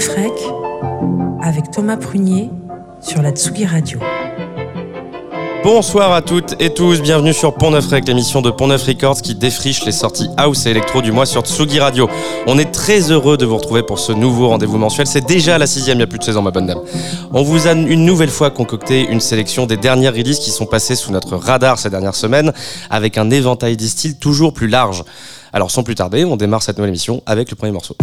Neuf Rec avec Thomas Prunier sur la Tsugi Radio. Bonsoir à toutes et tous, bienvenue sur Pont Neuf Rec, l'émission de Pont Neuf Records qui défriche les sorties house et électro du mois sur Tsugi Radio. On est très heureux de vous retrouver pour ce nouveau rendez-vous mensuel. C'est déjà la sixième, il y a plus de 16 ans, ma bonne dame. On vous a une nouvelle fois concocté une sélection des dernières releases qui sont passées sous notre radar ces dernières semaines, avec un éventail de styles toujours plus large. Alors sans plus tarder, on démarre cette nouvelle émission avec le premier morceau.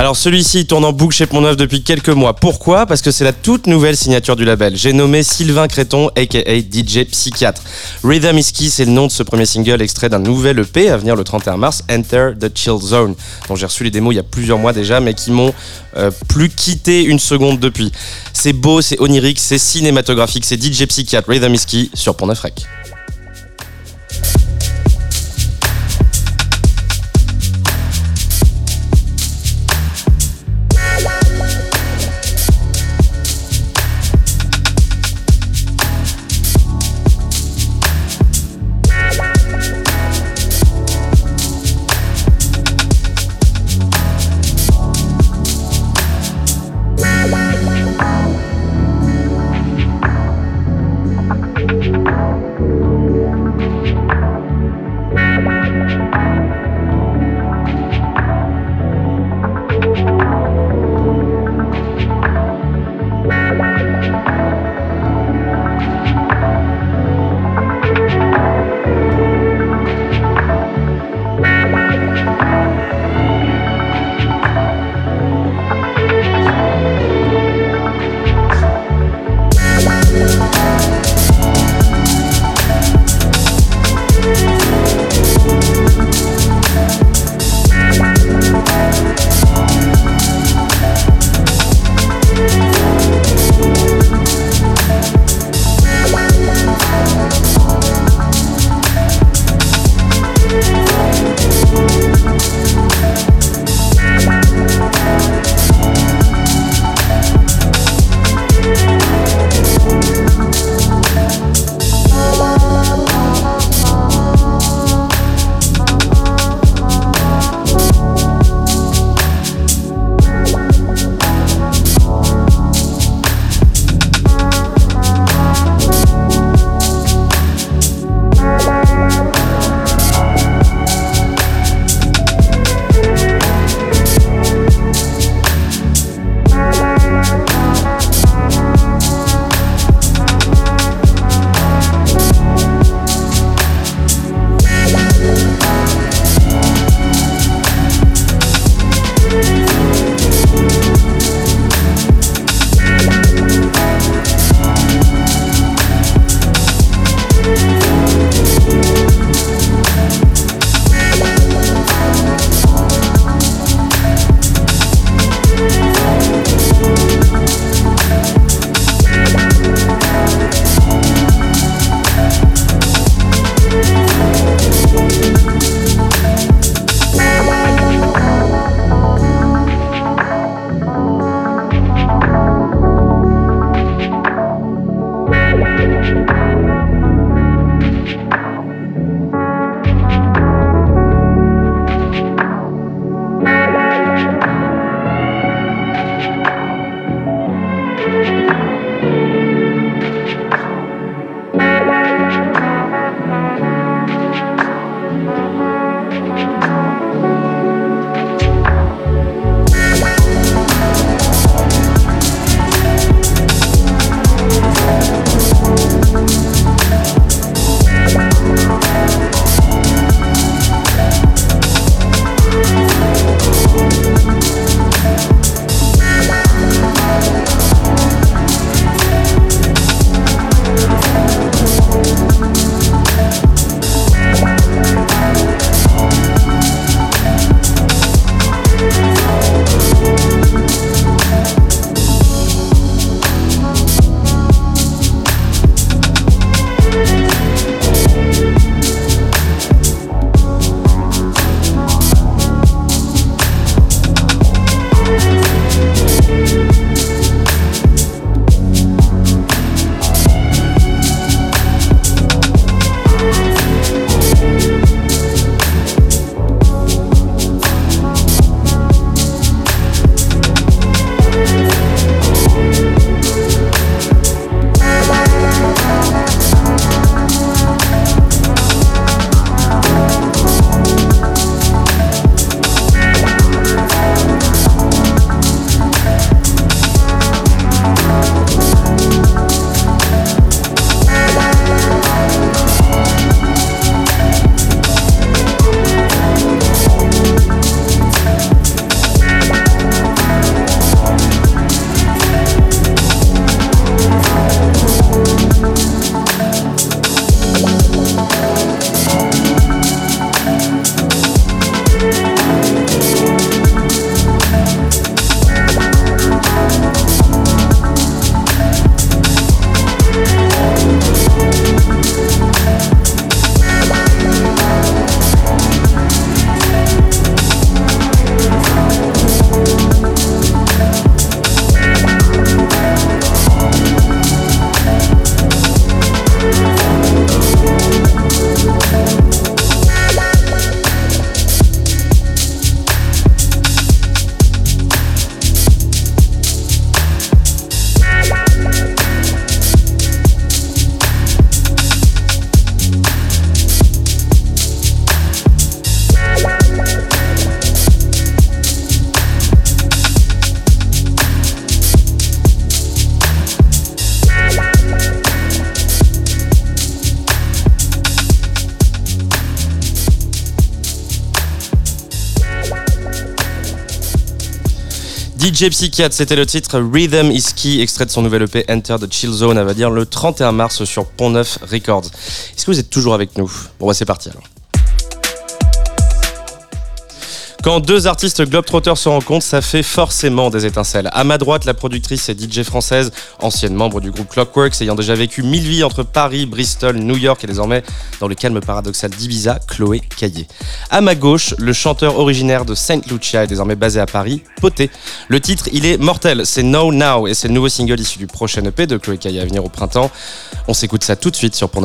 Alors celui-ci tourne en boucle chez Pont-Neuf depuis quelques mois. Pourquoi? Parce que c'est la toute nouvelle signature du label. J'ai nommé Sylvain Créton, aka DJ Psychiatre. Rhythm is Key, c'est le nom de ce premier single extrait d'un nouvel EP à venir le 31 mars, Enter the Chill Zone, dont j'ai reçu les démos il y a plusieurs mois déjà, mais qui m'ont euh, plus quitté une seconde depuis. C'est beau, c'est onirique, c'est cinématographique, c'est DJ Psychiatre, Rhythm is Key sur Pont-Neuf Rec. DJ Psychiatre, c'était le titre Rhythm is Key, extrait de son nouvel EP Enter the Chill Zone, à va dire le 31 mars sur Pont Neuf Records. Est-ce que vous êtes toujours avec nous? Bon, bah c'est parti alors. Quand deux artistes globetrotters se rencontrent, ça fait forcément des étincelles. À ma droite, la productrice et DJ française, ancienne membre du groupe Clockworks, ayant déjà vécu mille vies entre Paris, Bristol, New York et désormais dans le calme paradoxal d'Ibiza, Chloé Caillé. À ma gauche, le chanteur originaire de Saint Lucia et désormais basé à Paris, Poté. Le titre, il est mortel, c'est No Now et c'est le nouveau single issu du prochain EP de Chloé Caillé à venir au printemps. On s'écoute ça tout de suite sur Pont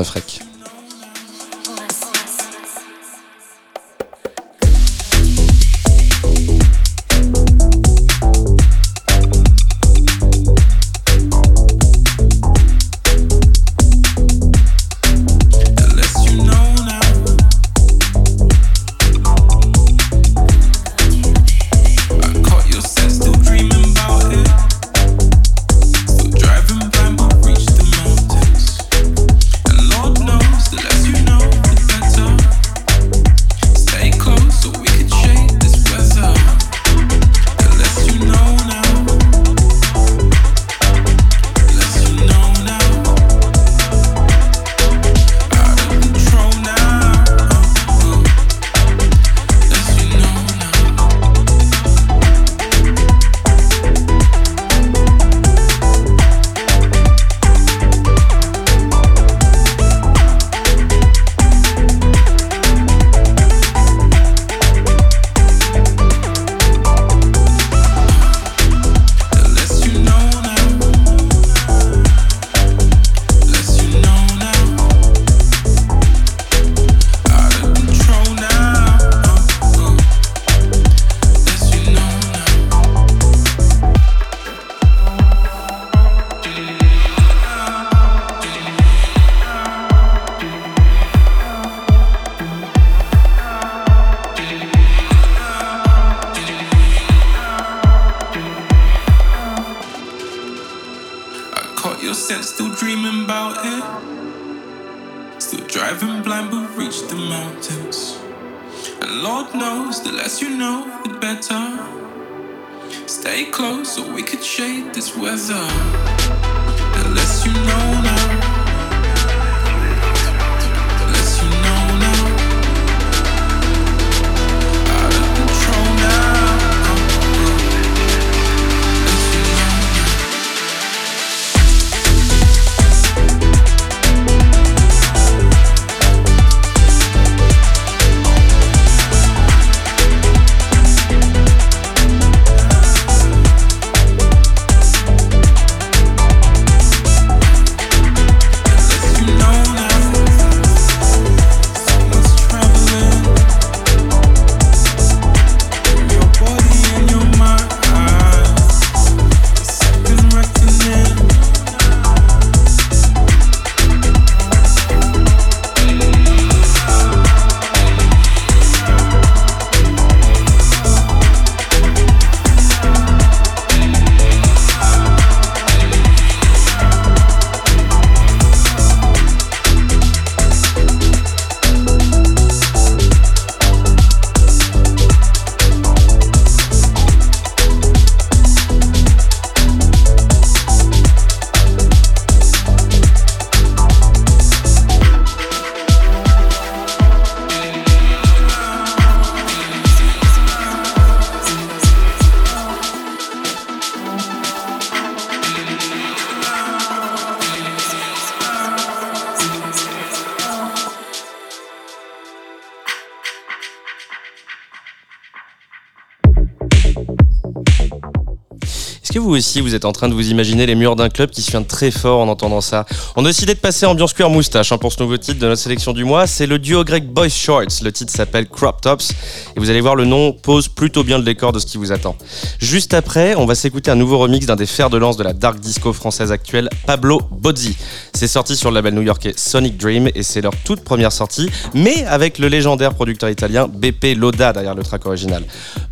Vous êtes en train de vous imaginer les murs d'un club qui se vient très fort en entendant ça. On a décidé de passer ambiance cuir moustache hein, pour ce nouveau titre de notre sélection du mois. C'est le duo grec Boys Shorts. Le titre s'appelle Crop Tops. Et vous allez voir, le nom pose plutôt bien le décor de ce qui vous attend. Juste après, on va s'écouter un nouveau remix d'un des fers de lance de la dark disco française actuelle, Pablo Bozzi. C'est sorti sur le label new-yorkais Sonic Dream et c'est leur toute première sortie, mais avec le légendaire producteur italien Beppe Loda derrière le track original.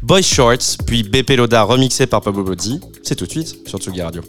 Boys Shorts, puis Beppe Loda remixé par Pablo Bozzi. C'est tout de suite sur Tsugi Radio.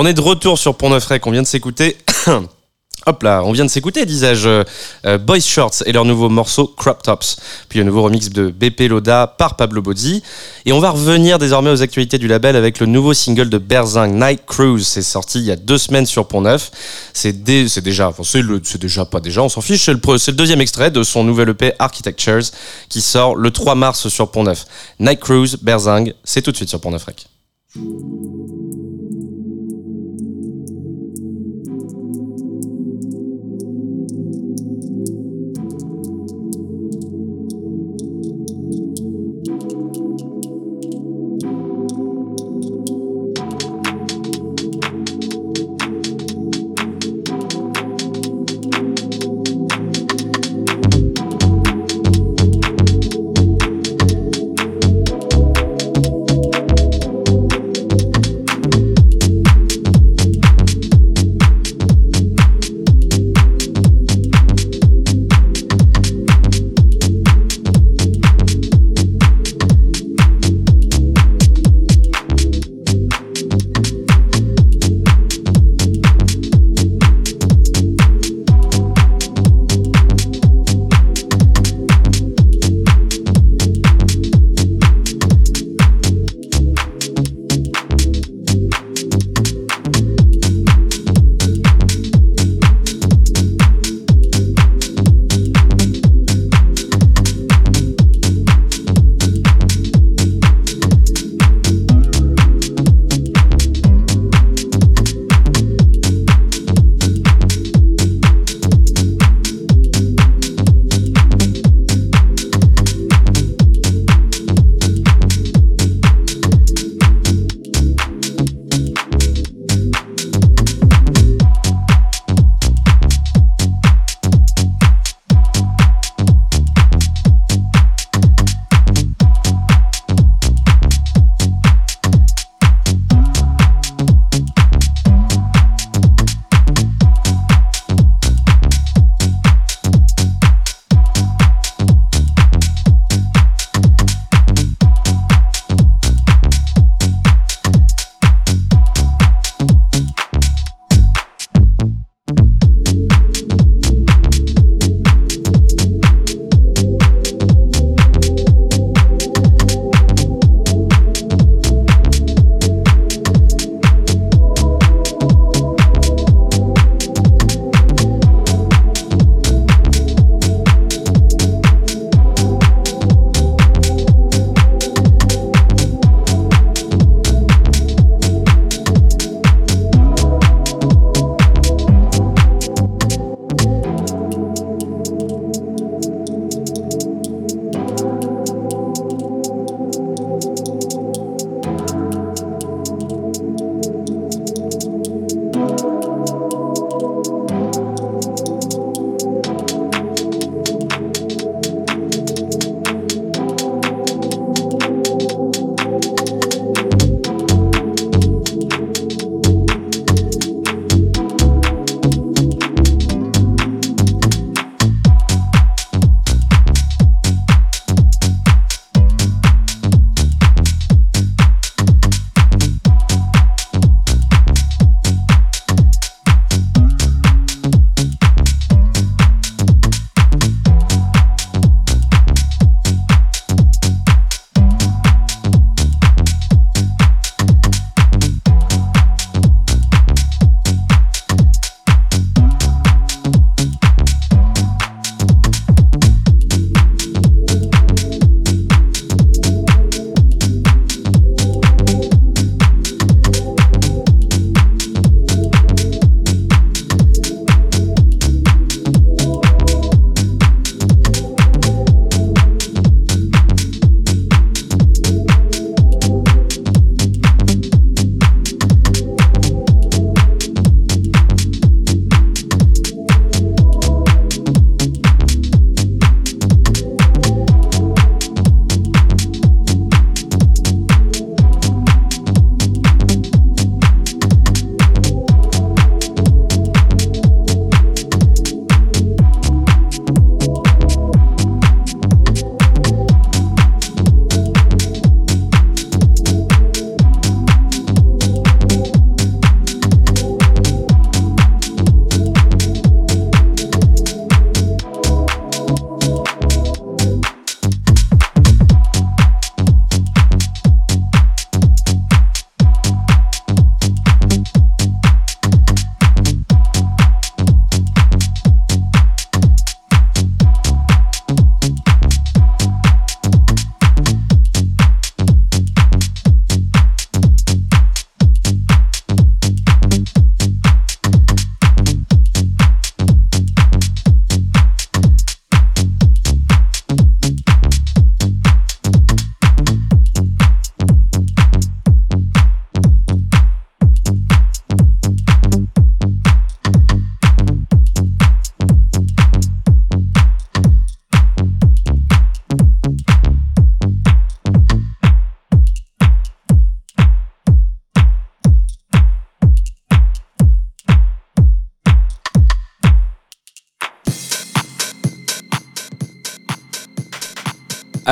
On est de retour sur Pont Neuf on vient de s'écouter. Hop là, on vient de s'écouter, disais-je, euh, euh, Boys Shorts et leur nouveau morceau Crop Tops, puis un nouveau remix de BP Loda par Pablo Bozzi. Et on va revenir désormais aux actualités du label avec le nouveau single de Berzing, Night Cruise. C'est sorti il y a deux semaines sur Pont Neuf. C'est déjà, enfin, c'est déjà pas déjà, on s'en fiche. C'est le, le, deuxième extrait de son nouvel EP Architectures qui sort le 3 mars sur Pont Neuf. Night Cruise, Berzing, c'est tout de suite sur Pont Neuf Rec.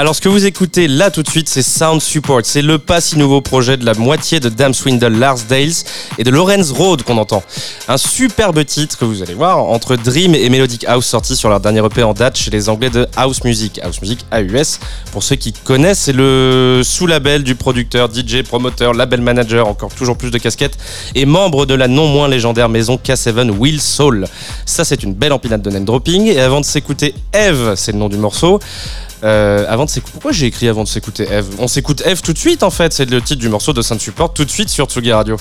Alors ce que vous écoutez là tout de suite, c'est Sound Support. C'est le pas si nouveau projet de la moitié de Dam Swindle, Lars Dales et de Lorenz Road qu'on entend. Un superbe titre que vous allez voir entre Dream et Melodic House sorti sur leur dernier EP en date chez les Anglais de House Music. House Music AUS, pour ceux qui connaissent, c'est le sous-label du producteur, DJ, promoteur, label manager, encore toujours plus de casquettes, et membre de la non moins légendaire maison K7 Will Soul. Ça c'est une belle empilade de name dropping. Et avant de s'écouter Eve, c'est le nom du morceau. Euh, avant de s'écouter. Pourquoi j'ai écrit avant de s'écouter Eve? On s'écoute Eve tout de suite en fait, c'est le titre du morceau de Saint Support tout de suite sur Tsugi Radio.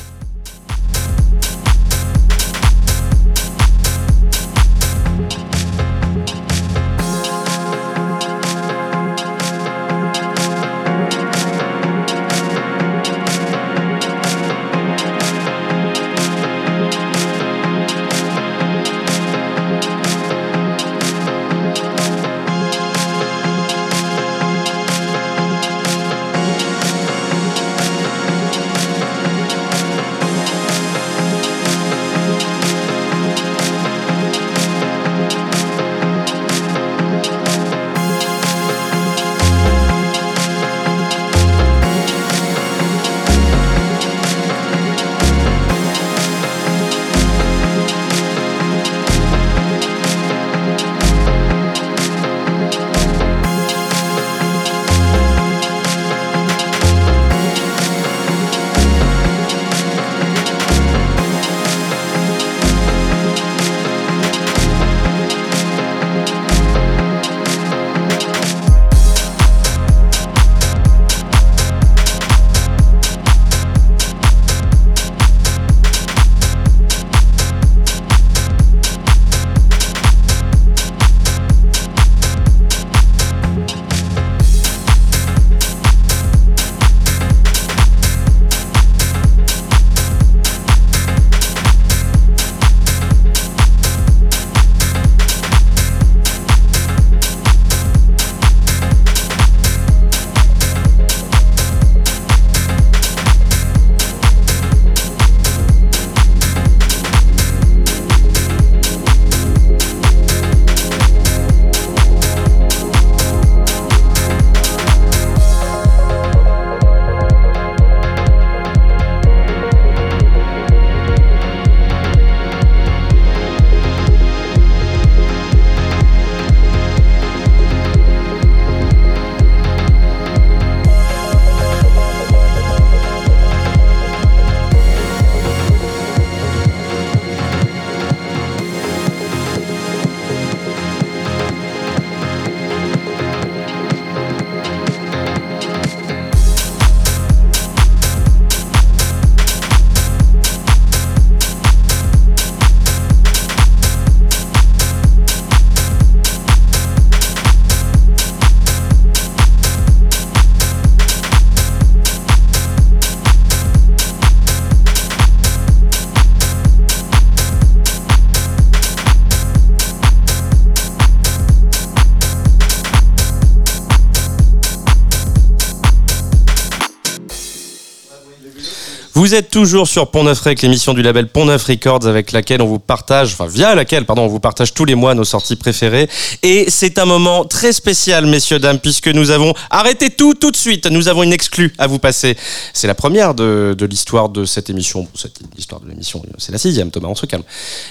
Vous êtes toujours sur Pont Neuf Rec, l'émission du label Pont Neuf Records avec laquelle on vous partage, enfin via laquelle, pardon, on vous partage tous les mois nos sorties préférées. Et c'est un moment très spécial, messieurs, dames, puisque nous avons arrêté tout tout de suite. Nous avons une exclue à vous passer. C'est la première de, l'histoire de cette émission. Cette l'histoire de l'émission, c'est la sixième, Thomas, on se calme.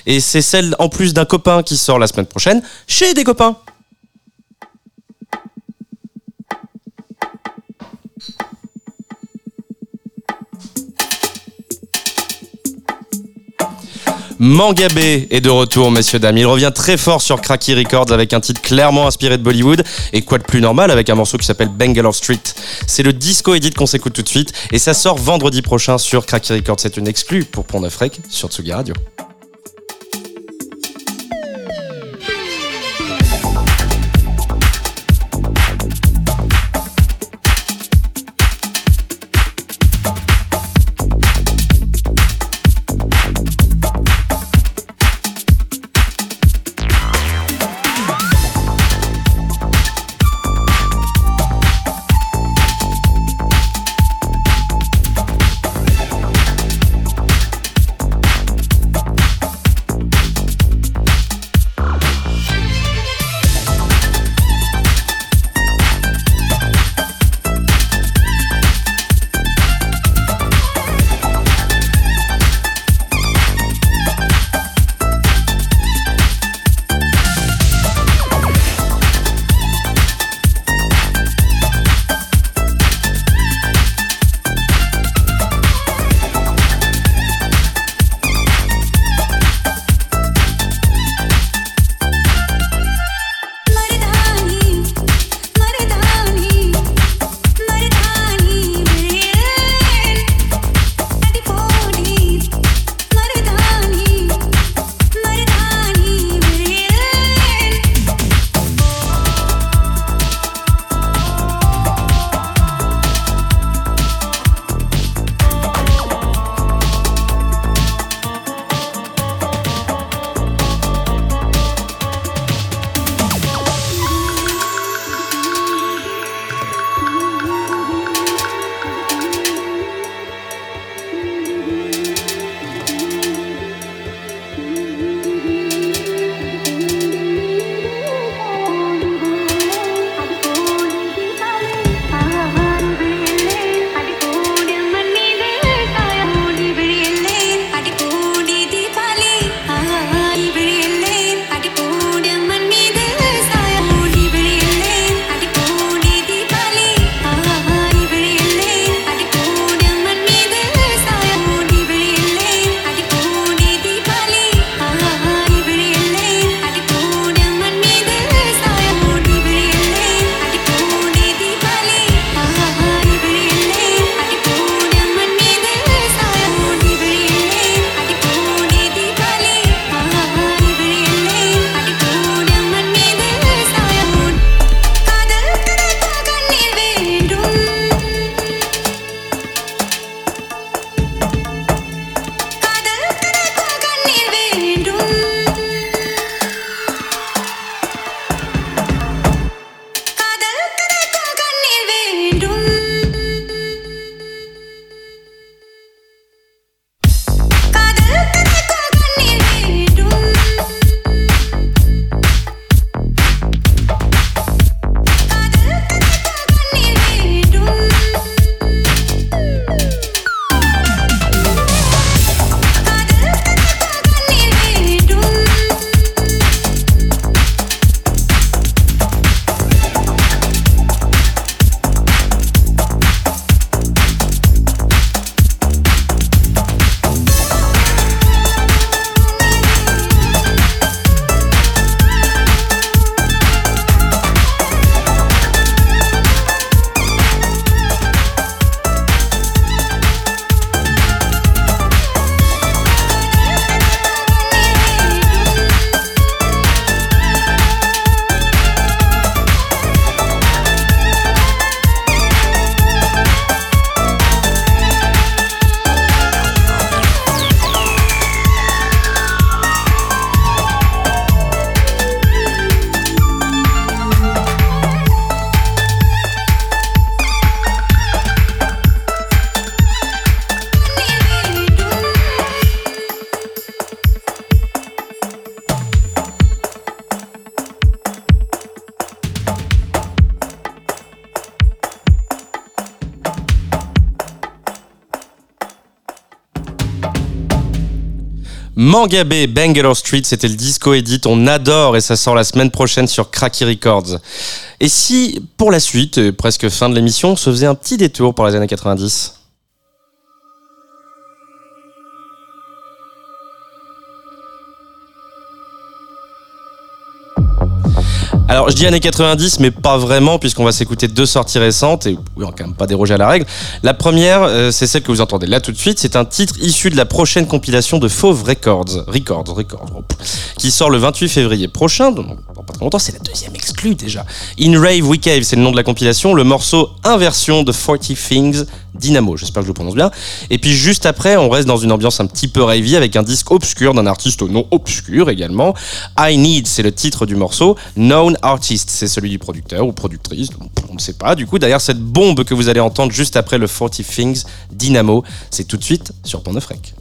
Et c'est celle, en plus d'un copain qui sort la semaine prochaine, chez des copains. Mangabé est de retour, messieurs, dames. Il revient très fort sur Cracky Records avec un titre clairement inspiré de Bollywood. Et quoi de plus normal avec un morceau qui s'appelle Bangalore Street. C'est le disco edit qu'on s'écoute tout de suite. Et ça sort vendredi prochain sur Cracky Records. C'est une exclue pour Pont Neuf sur Tsugi Radio. Mangabé, Bangalore Street, c'était le disco edit, on adore et ça sort la semaine prochaine sur Cracky Records. Et si, pour la suite, presque fin de l'émission, on se faisait un petit détour pour les années 90 Alors je dis années 90, mais pas vraiment, puisqu'on va s'écouter deux sorties récentes, et on va quand même pas déroger à la règle. La première, euh, c'est celle que vous entendez là tout de suite, c'est un titre issu de la prochaine compilation de Fauve Records, Records, Records, qui sort le 28 février prochain, donc pas longtemps, c'est la deuxième exclue déjà. In Rave We Cave, c'est le nom de la compilation, le morceau Inversion de 40 Things Dynamo, j'espère que je le prononce bien. Et puis juste après, on reste dans une ambiance un petit peu ravey avec un disque obscur d'un artiste au nom obscur également. I Need, c'est le titre du morceau. Known Artist, c'est celui du producteur ou productrice, on ne sait pas. Du coup, derrière cette bombe que vous allez entendre juste après le 40 Things Dynamo, c'est tout de suite sur Pont Rec.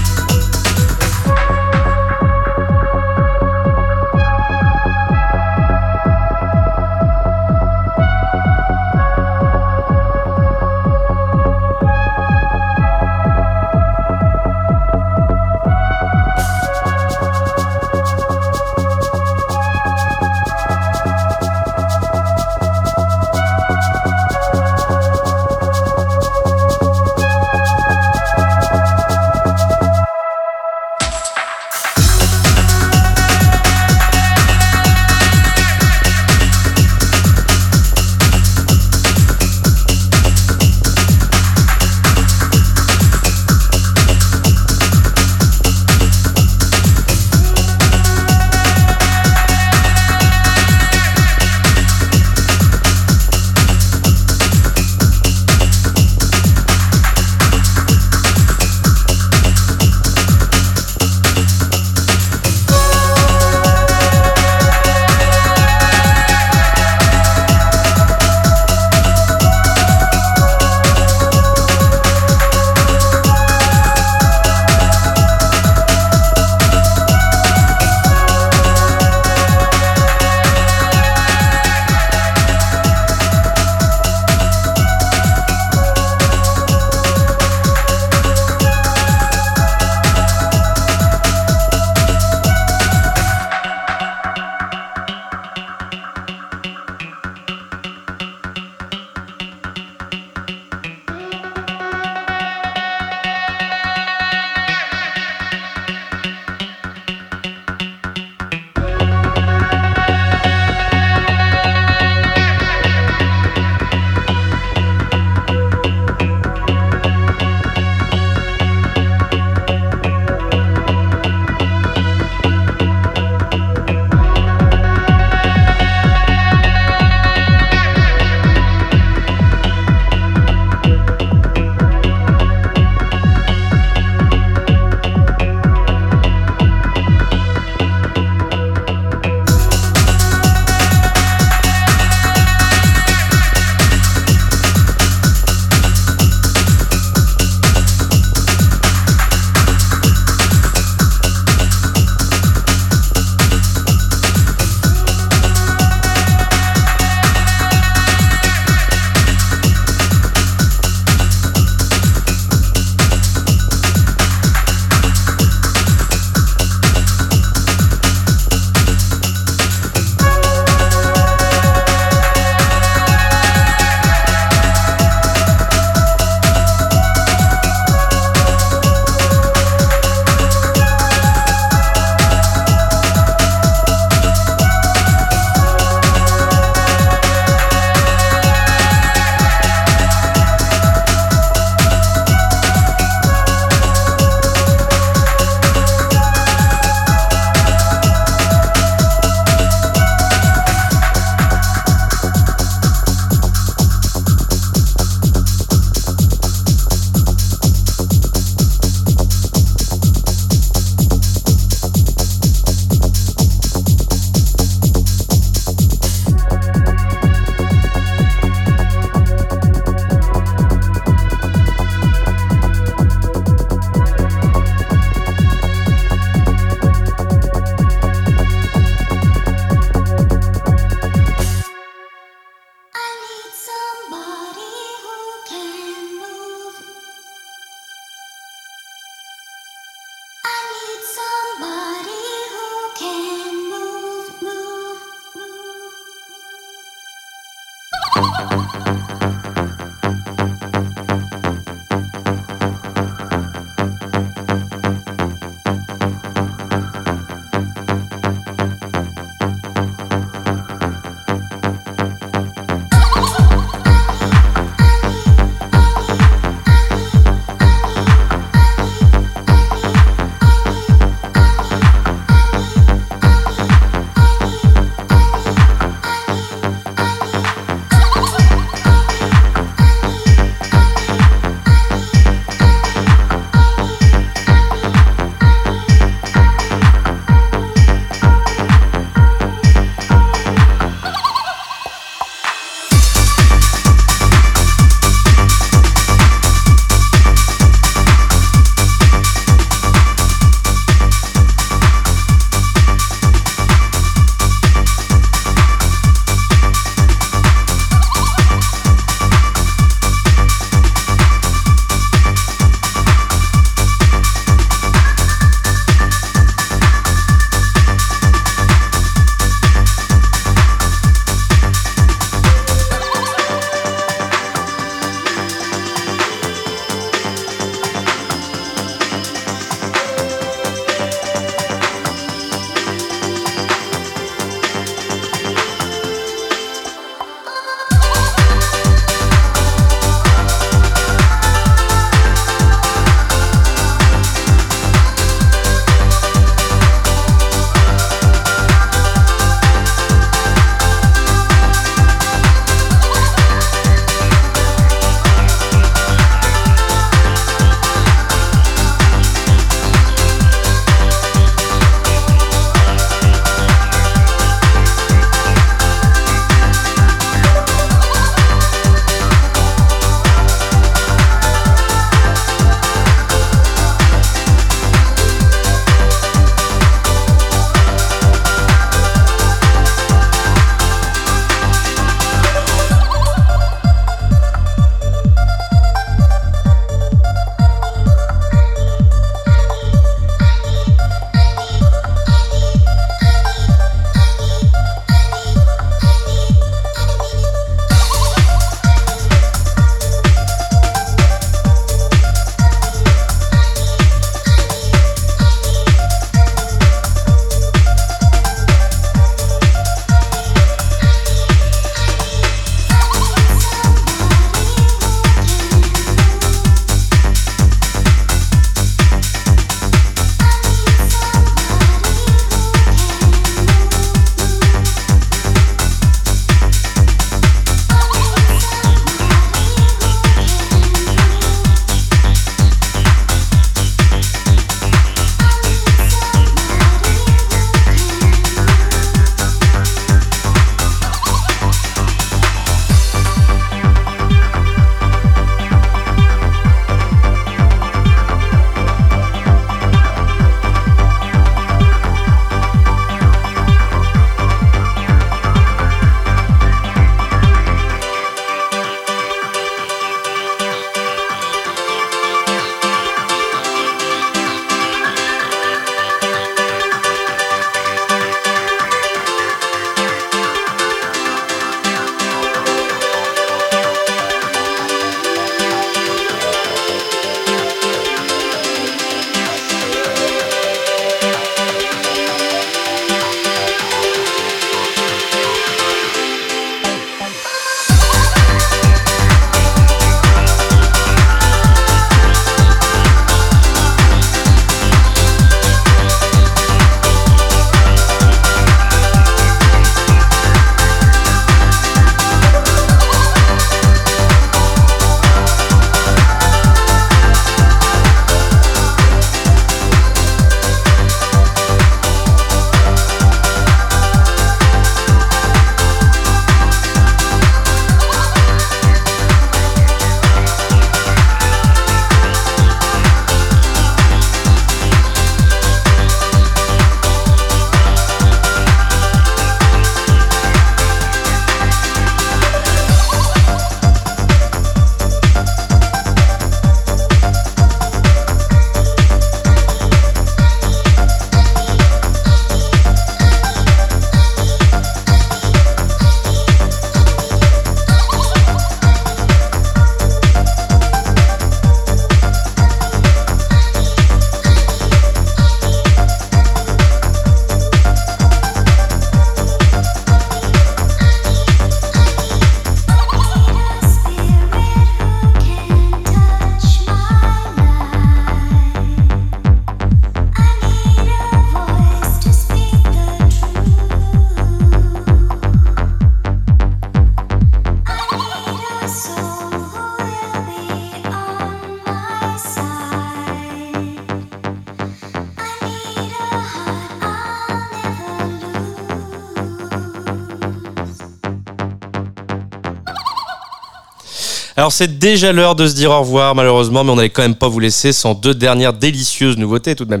Alors c'est déjà l'heure de se dire au revoir malheureusement, mais on n'allait quand même pas vous laisser sans deux dernières délicieuses nouveautés tout de même.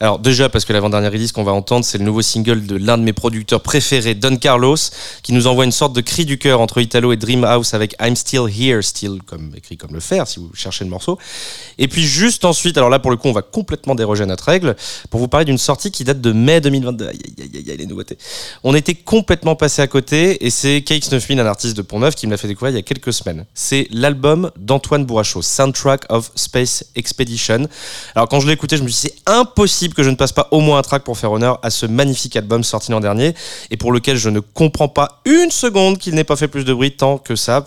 Alors déjà parce que l'avant-dernière release qu'on va entendre, c'est le nouveau single de l'un de mes producteurs préférés, Don Carlos, qui nous envoie une sorte de cri du cœur entre Italo et Dream House avec I'm Still Here, still comme écrit comme le fer si vous cherchez le morceau. Et puis juste ensuite, alors là pour le coup on va complètement déroger à notre règle pour vous parler d'une sortie qui date de mai 2022. Aïe aïe aïe aïe les nouveautés. On était complètement passé à côté et c'est Cakes 9000, un artiste de Pont-Neuf, qui me l'a fait découvrir il y a quelques semaines. C'est l'album d'Antoine Bourrachot, Soundtrack of Space Expedition. Alors quand je l'ai écouté, je me suis dit c'est impossible que je ne passe pas au moins un track pour faire honneur à ce magnifique album sorti l'an dernier et pour lequel je ne comprends pas une seconde qu'il n'ait pas fait plus de bruit tant que ça.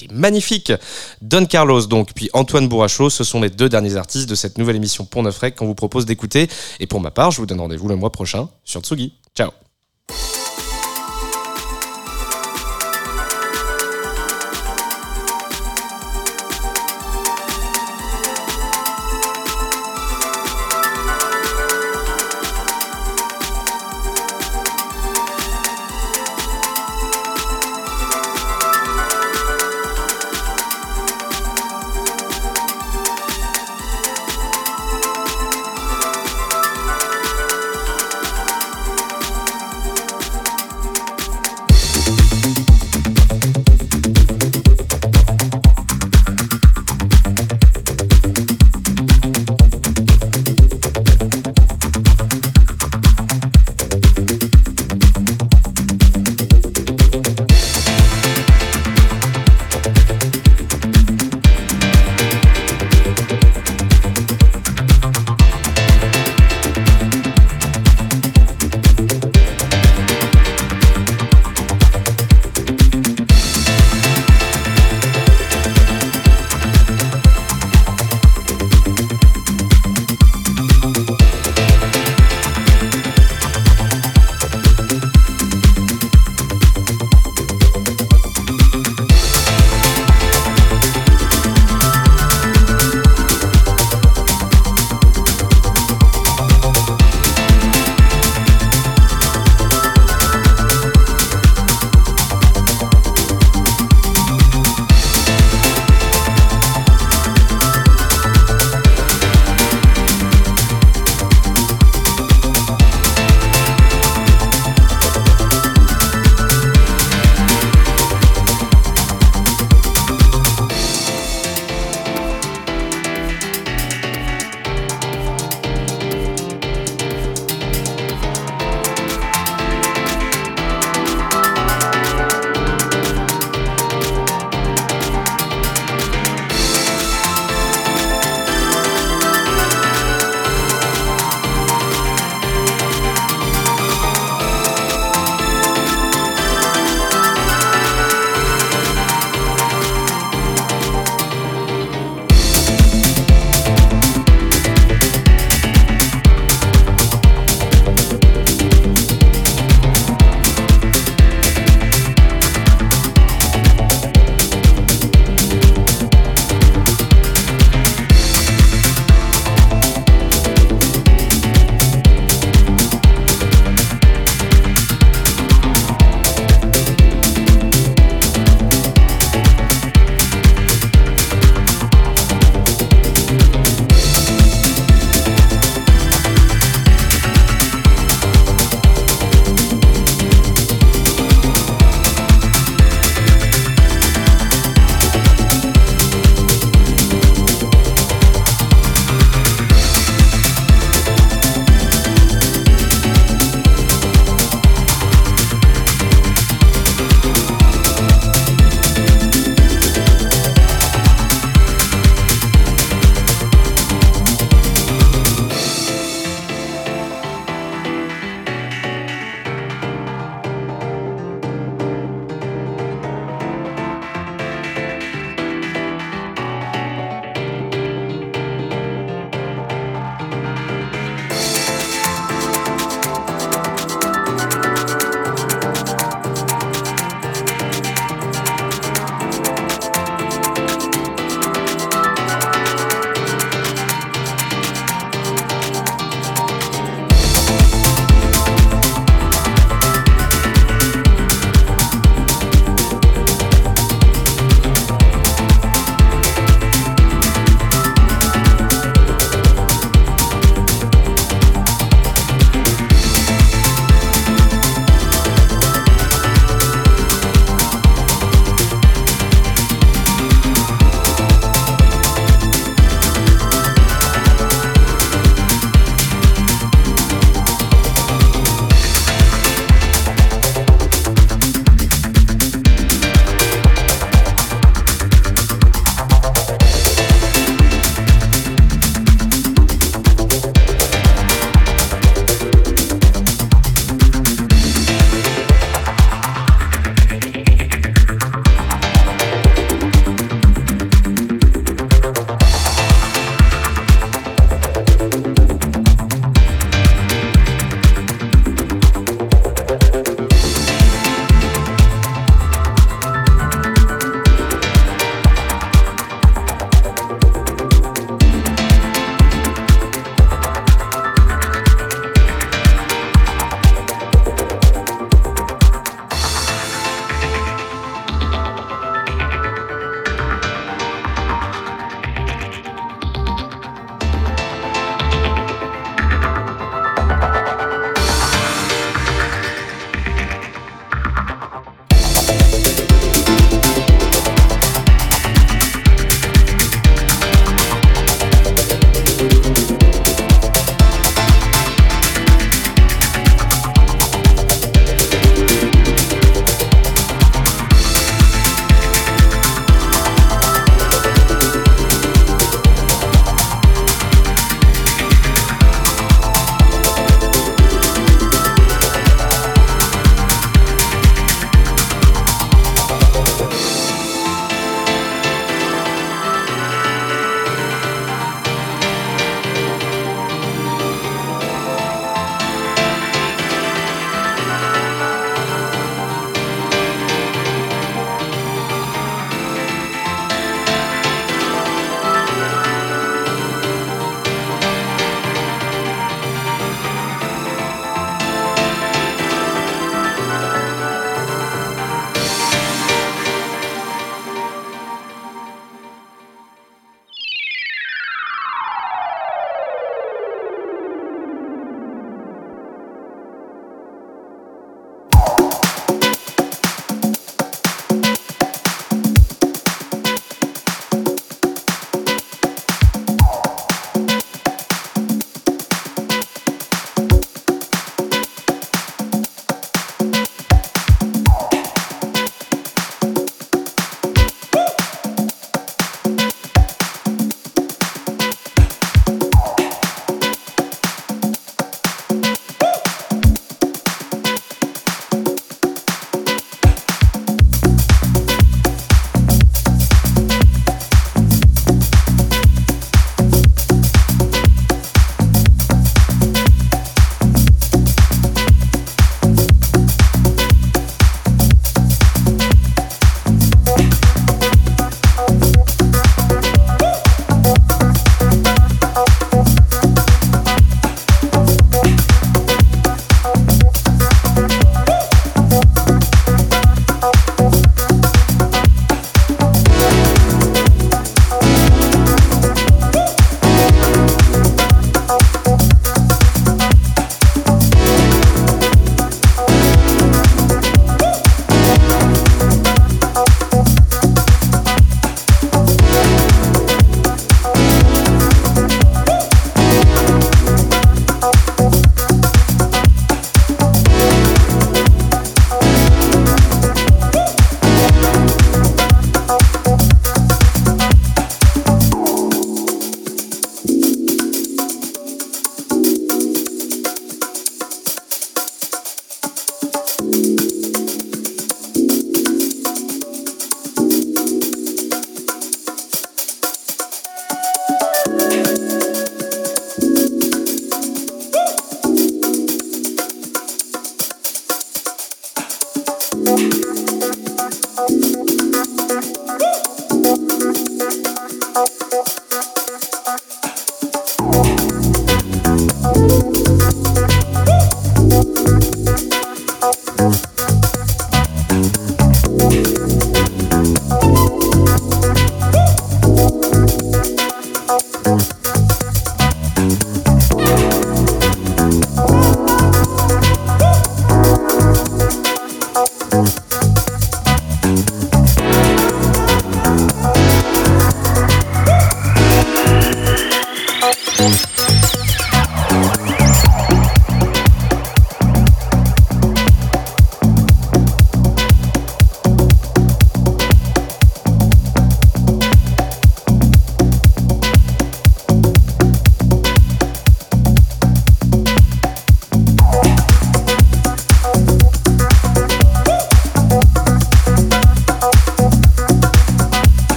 Il est magnifique. Don Carlos donc, puis Antoine Bourrachot, ce sont les deux derniers artistes de cette nouvelle émission Pont Neuf qu'on vous propose d'écouter. Et pour ma part, je vous donne rendez-vous le mois prochain sur Tsugi. Ciao